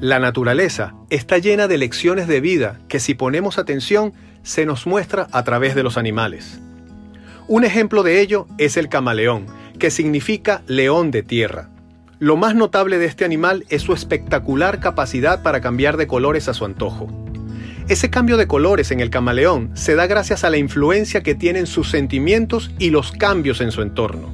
La naturaleza está llena de lecciones de vida que si ponemos atención se nos muestra a través de los animales. Un ejemplo de ello es el camaleón, que significa león de tierra. Lo más notable de este animal es su espectacular capacidad para cambiar de colores a su antojo. Ese cambio de colores en el camaleón se da gracias a la influencia que tienen sus sentimientos y los cambios en su entorno.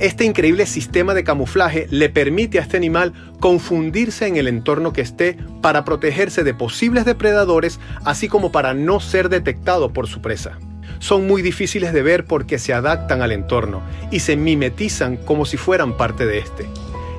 Este increíble sistema de camuflaje le permite a este animal confundirse en el entorno que esté para protegerse de posibles depredadores, así como para no ser detectado por su presa. Son muy difíciles de ver porque se adaptan al entorno y se mimetizan como si fueran parte de este.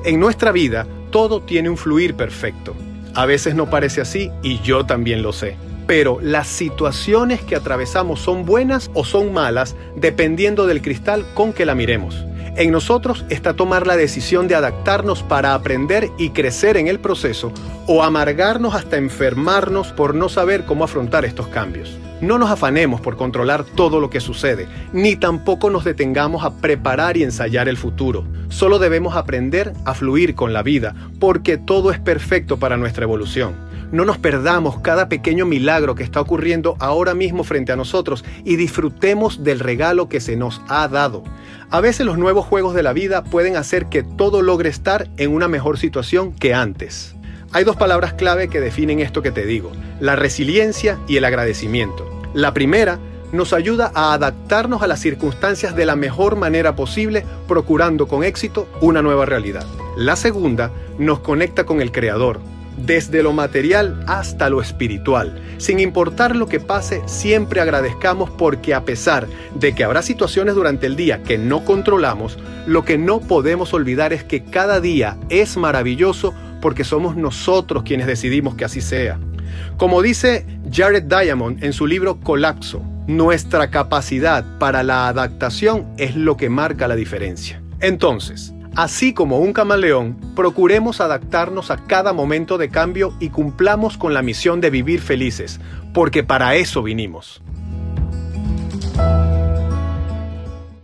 En nuestra vida todo tiene un fluir perfecto. A veces no parece así y yo también lo sé. Pero las situaciones que atravesamos son buenas o son malas dependiendo del cristal con que la miremos. En nosotros está tomar la decisión de adaptarnos para aprender y crecer en el proceso o amargarnos hasta enfermarnos por no saber cómo afrontar estos cambios. No nos afanemos por controlar todo lo que sucede, ni tampoco nos detengamos a preparar y ensayar el futuro. Solo debemos aprender a fluir con la vida, porque todo es perfecto para nuestra evolución. No nos perdamos cada pequeño milagro que está ocurriendo ahora mismo frente a nosotros y disfrutemos del regalo que se nos ha dado. A veces los nuevos juegos de la vida pueden hacer que todo logre estar en una mejor situación que antes. Hay dos palabras clave que definen esto que te digo, la resiliencia y el agradecimiento. La primera nos ayuda a adaptarnos a las circunstancias de la mejor manera posible, procurando con éxito una nueva realidad. La segunda nos conecta con el Creador, desde lo material hasta lo espiritual. Sin importar lo que pase, siempre agradezcamos porque a pesar de que habrá situaciones durante el día que no controlamos, lo que no podemos olvidar es que cada día es maravilloso porque somos nosotros quienes decidimos que así sea. Como dice Jared Diamond en su libro Colapso, nuestra capacidad para la adaptación es lo que marca la diferencia. Entonces, Así como un camaleón, procuremos adaptarnos a cada momento de cambio y cumplamos con la misión de vivir felices, porque para eso vinimos.